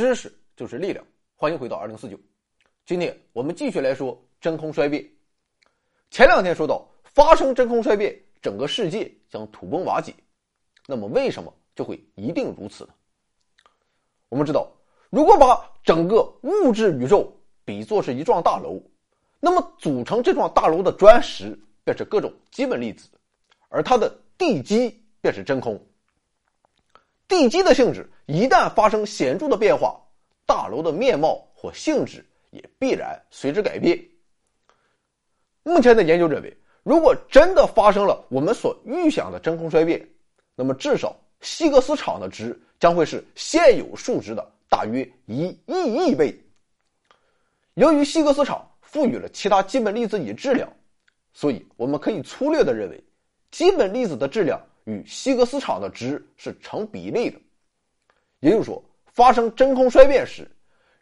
知识就是力量，欢迎回到二零四九。今天我们继续来说真空衰变。前两天说到，发生真空衰变，整个世界将土崩瓦解。那么为什么就会一定如此呢？我们知道，如果把整个物质宇宙比作是一幢大楼，那么组成这幢大楼的砖石便是各种基本粒子，而它的地基便是真空。地基的性质一旦发生显著的变化，大楼的面貌或性质也必然随之改变。目前的研究认为，如果真的发生了我们所预想的真空衰变，那么至少希格斯场的值将会是现有数值的大约一亿亿倍。由于希格斯场赋予了其他基本粒子以质量，所以我们可以粗略的认为，基本粒子的质量。与希格斯场的值是成比例的，也就是说，发生真空衰变时，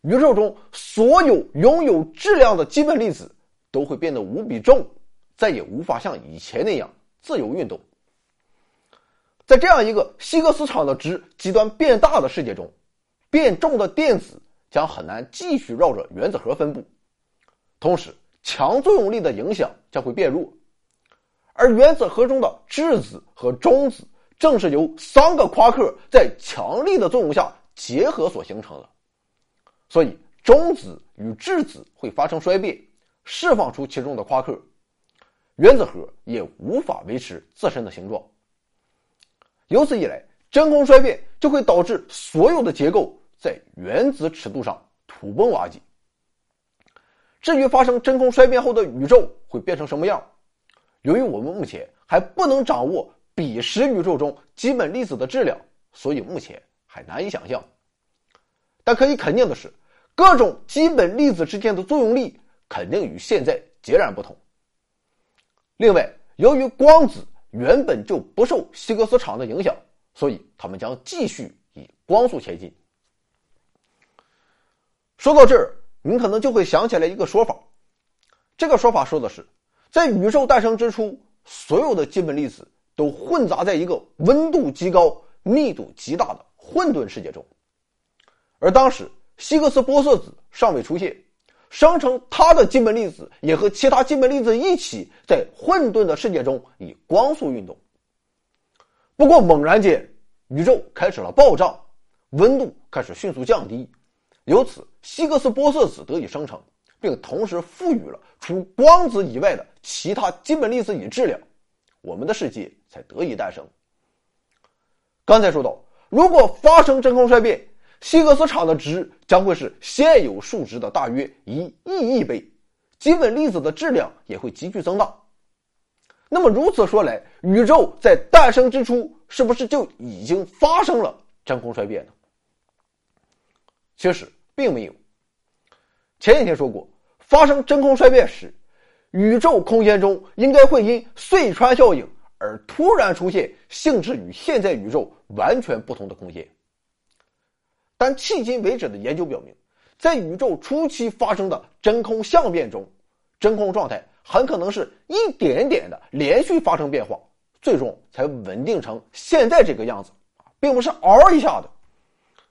宇宙中所有拥有质量的基本粒子都会变得无比重，再也无法像以前那样自由运动。在这样一个希格斯场的值极端变大的世界中，变重的电子将很难继续绕着原子核分布，同时强作用力的影响将会变弱。而原子核中的质子和中子，正是由三个夸克在强力的作用下结合所形成的，所以中子与质子会发生衰变，释放出其中的夸克，原子核也无法维持自身的形状。由此以来，真空衰变就会导致所有的结构在原子尺度上土崩瓦解。至于发生真空衰变后的宇宙会变成什么样？由于我们目前还不能掌握彼时宇宙中基本粒子的质量，所以目前还难以想象。但可以肯定的是，各种基本粒子之间的作用力肯定与现在截然不同。另外，由于光子原本就不受希格斯场的影响，所以它们将继续以光速前进。说到这儿，你可能就会想起来一个说法，这个说法说的是。在宇宙诞生之初，所有的基本粒子都混杂在一个温度极高、密度极大的混沌世界中。而当时，希格斯玻色子尚未出现，生成它的基本粒子也和其他基本粒子一起在混沌的世界中以光速运动。不过，猛然间，宇宙开始了爆炸，温度开始迅速降低，由此，希格斯玻色子得以生成。并同时赋予了除光子以外的其他基本粒子以质量，我们的世界才得以诞生。刚才说到，如果发生真空衰变，希格斯场的值将会是现有数值的大约一亿亿倍，基本粒子的质量也会急剧增大。那么如此说来，宇宙在诞生之初是不是就已经发生了真空衰变呢？其实并没有。前几天说过，发生真空衰变时，宇宙空间中应该会因隧穿效应而突然出现性质与现在宇宙完全不同的空间。但迄今为止的研究表明，在宇宙初期发生的真空相变中，真空状态很可能是一点点的连续发生变化，最终才稳定成现在这个样子，并不是嗷一下的。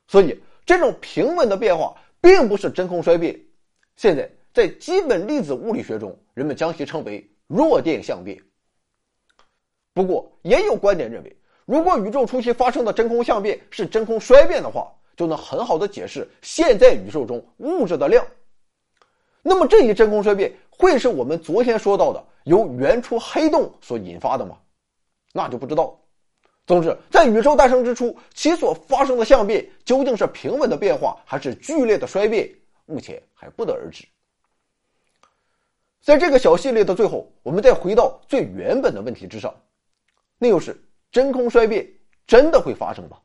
所以，这种平稳的变化并不是真空衰变。现在，在基本粒子物理学中，人们将其称为弱电相变。不过，也有观点认为，如果宇宙初期发生的真空相变是真空衰变的话，就能很好的解释现在宇宙中物质的量。那么，这一真空衰变会是我们昨天说到的由原初黑洞所引发的吗？那就不知道。总之，在宇宙诞生之初，其所发生的相变究竟是平稳的变化，还是剧烈的衰变？目前还不得而知。在这个小系列的最后，我们再回到最原本的问题之上，那又是真空衰变真的会发生吗？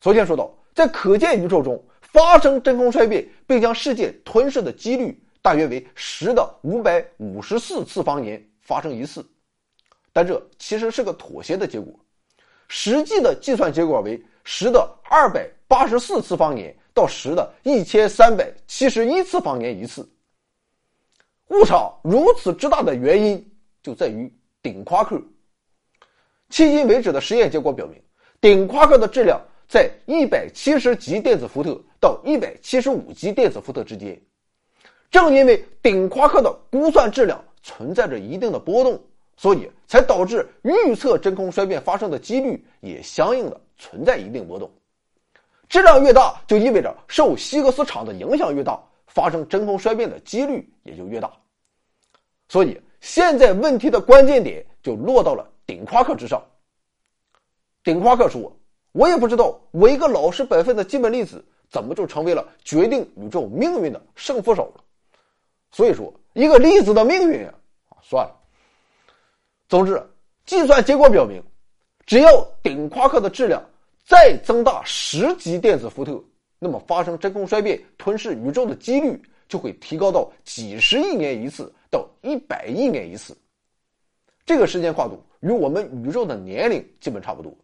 昨天说到，在可见宇宙中发生真空衰变并将世界吞噬的几率大约为十的五百五十四次方年发生一次，但这其实是个妥协的结果，实际的计算结果为十的二百八十四次方年。到十的一千三百七十一次方年一次。误差如此之大的原因就在于顶夸克。迄今为止的实验结果表明，顶夸克的质量在一百七十级电子伏特到一百七十五级电子伏特之间。正因为顶夸克的估算质量存在着一定的波动，所以才导致预测真空衰变发生的几率也相应的存在一定波动。质量越大，就意味着受希格斯场的影响越大，发生真空衰变的几率也就越大。所以，现在问题的关键点就落到了顶夸克之上。顶夸克说：“我也不知道，我一个老实本分的基本粒子，怎么就成为了决定宇宙命运的胜负手了？”所以说，一个粒子的命运啊，算了。总之，计算结果表明，只要顶夸克的质量再增大十级电子伏特，那么发生真空衰变吞噬宇宙的几率就会提高到几十亿年一次到一百亿年一次。这个时间跨度与我们宇宙的年龄基本差不多，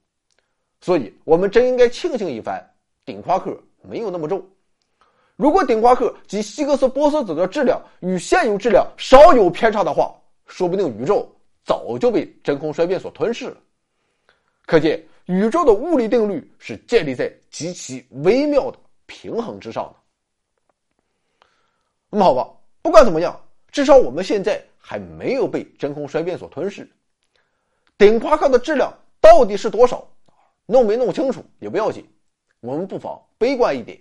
所以我们真应该庆幸一番，顶夸克没有那么重。如果顶夸克及希格斯玻色子的质量与现有质量稍有偏差的话，说不定宇宙早就被真空衰变所吞噬了。可见，宇宙的物理定律是建立在极其微妙的平衡之上的。那么好吧，不管怎么样，至少我们现在还没有被真空衰变所吞噬。顶夸克的质量到底是多少？弄没弄清楚也不要紧，我们不妨悲观一点。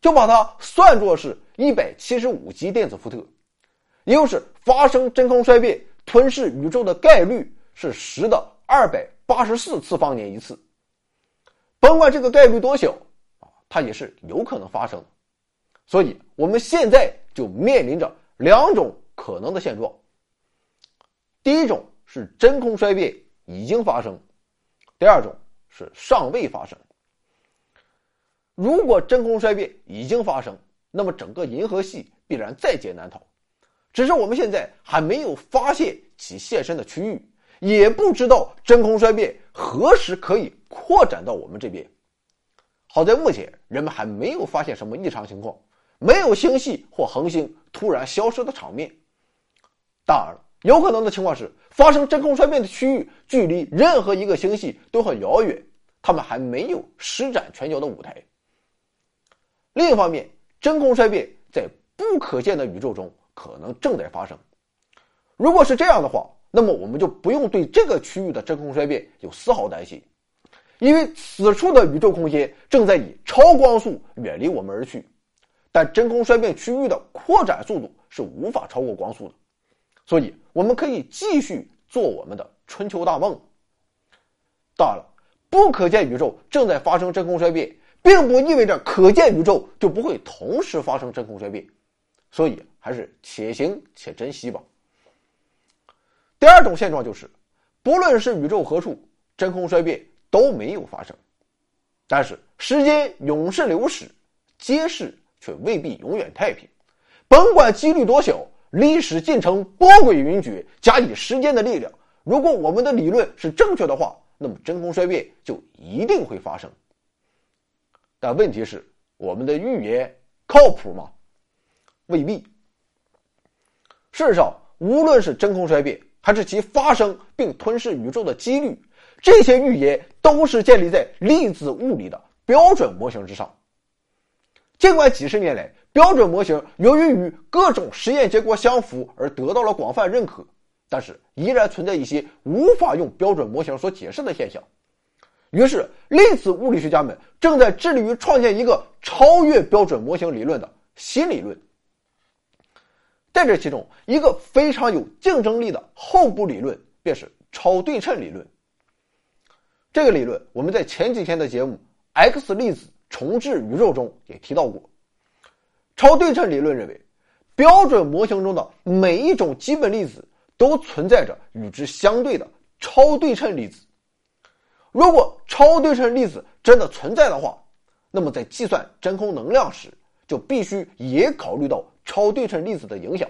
就把它算作是一百七十五级电子伏特，也就是发生真空衰变吞噬宇宙的概率是十的二百八十四次方年一次。甭管这个概率多小啊，它也是有可能发生的。所以我们现在就面临着两种可能的现状：第一种是真空衰变已经发生，第二种是尚未发生。如果真空衰变已经发生，那么整个银河系必然在劫难逃。只是我们现在还没有发现其现身的区域，也不知道真空衰变何时可以扩展到我们这边。好在目前人们还没有发现什么异常情况，没有星系或恒星突然消失的场面。当然了，有可能的情况是发生真空衰变的区域距离任何一个星系都很遥远，他们还没有施展拳脚的舞台。另一方面，真空衰变在不可见的宇宙中可能正在发生。如果是这样的话，那么我们就不用对这个区域的真空衰变有丝毫担心，因为此处的宇宙空间正在以超光速远离我们而去。但真空衰变区域的扩展速度是无法超过光速的，所以我们可以继续做我们的春秋大梦。当然了，不可见宇宙正在发生真空衰变。并不意味着可见宇宙就不会同时发生真空衰变，所以还是且行且珍惜吧。第二种现状就是，不论是宇宙何处，真空衰变都没有发生。但是时间永是流逝，皆是却未必永远太平。甭管几率多小，历史进程波诡云谲，加以时间的力量，如果我们的理论是正确的话，那么真空衰变就一定会发生。但问题是，我们的预言靠谱吗？未必。事实上，无论是真空衰变，还是其发生并吞噬宇宙的几率，这些预言都是建立在粒子物理的标准模型之上。尽管几十年来，标准模型由于与各种实验结果相符而得到了广泛认可，但是依然存在一些无法用标准模型所解释的现象。于是，粒子物理学家们正在致力于创建一个超越标准模型理论的新理论。在这其中，一个非常有竞争力的后部理论便是超对称理论。这个理论我们在前几天的节目《X 粒子重置宇宙》中也提到过。超对称理论认为，标准模型中的每一种基本粒子都存在着与之相对的超对称粒子。如果超对称粒子真的存在的话，那么在计算真空能量时，就必须也考虑到超对称粒子的影响。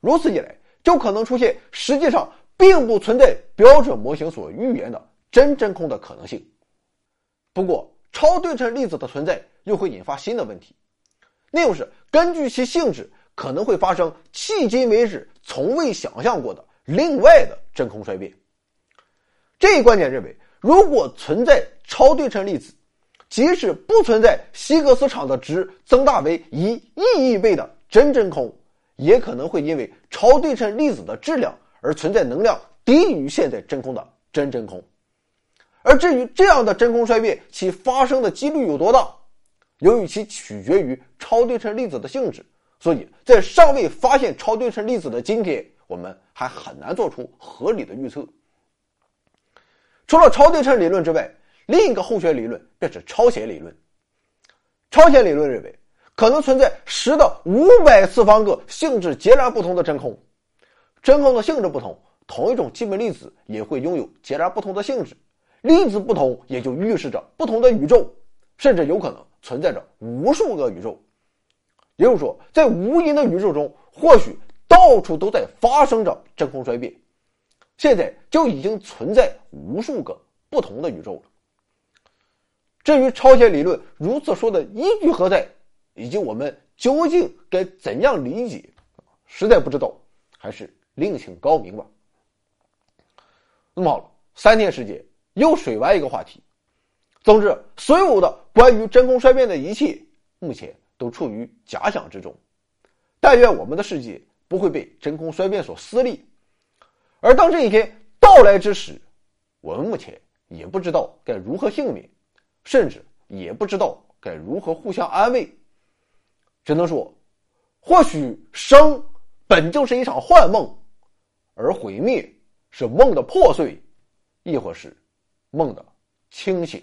如此一来，就可能出现实际上并不存在标准模型所预言的真真空的可能性。不过，超对称粒子的存在又会引发新的问题，那就是根据其性质，可能会发生迄今为止从未想象过的另外的真空衰变。这一观点认为。如果存在超对称粒子，即使不存在希格斯场的值增大为一亿亿倍的真真空，也可能会因为超对称粒子的质量而存在能量低于现在真空的真真空。而至于这样的真空衰变，其发生的几率有多大？由于其取决于超对称粒子的性质，所以在尚未发现超对称粒子的今天，我们还很难做出合理的预测。除了超对称理论之外，另一个候选理论便是超弦理论。超弦理论认为，可能存在十的五百次方个性质截然不同的真空。真空的性质不同，同一种基本粒子也会拥有截然不同的性质。粒子不同，也就预示着不同的宇宙，甚至有可能存在着无数个宇宙。也就是说，在无垠的宇宙中，或许到处都在发生着真空衰变。现在就已经存在无数个不同的宇宙了。至于超弦理论如此说的依据何在，以及我们究竟该怎样理解，实在不知道，还是另请高明吧。那么好了，三天时间。又水完一个话题。总之，所有的关于真空衰变的一切，目前都处于假想之中。但愿我们的世界不会被真空衰变所撕裂。而当这一天到来之时，我们目前也不知道该如何幸免，甚至也不知道该如何互相安慰。只能说，或许生本就是一场幻梦，而毁灭是梦的破碎，亦或是。梦的清醒。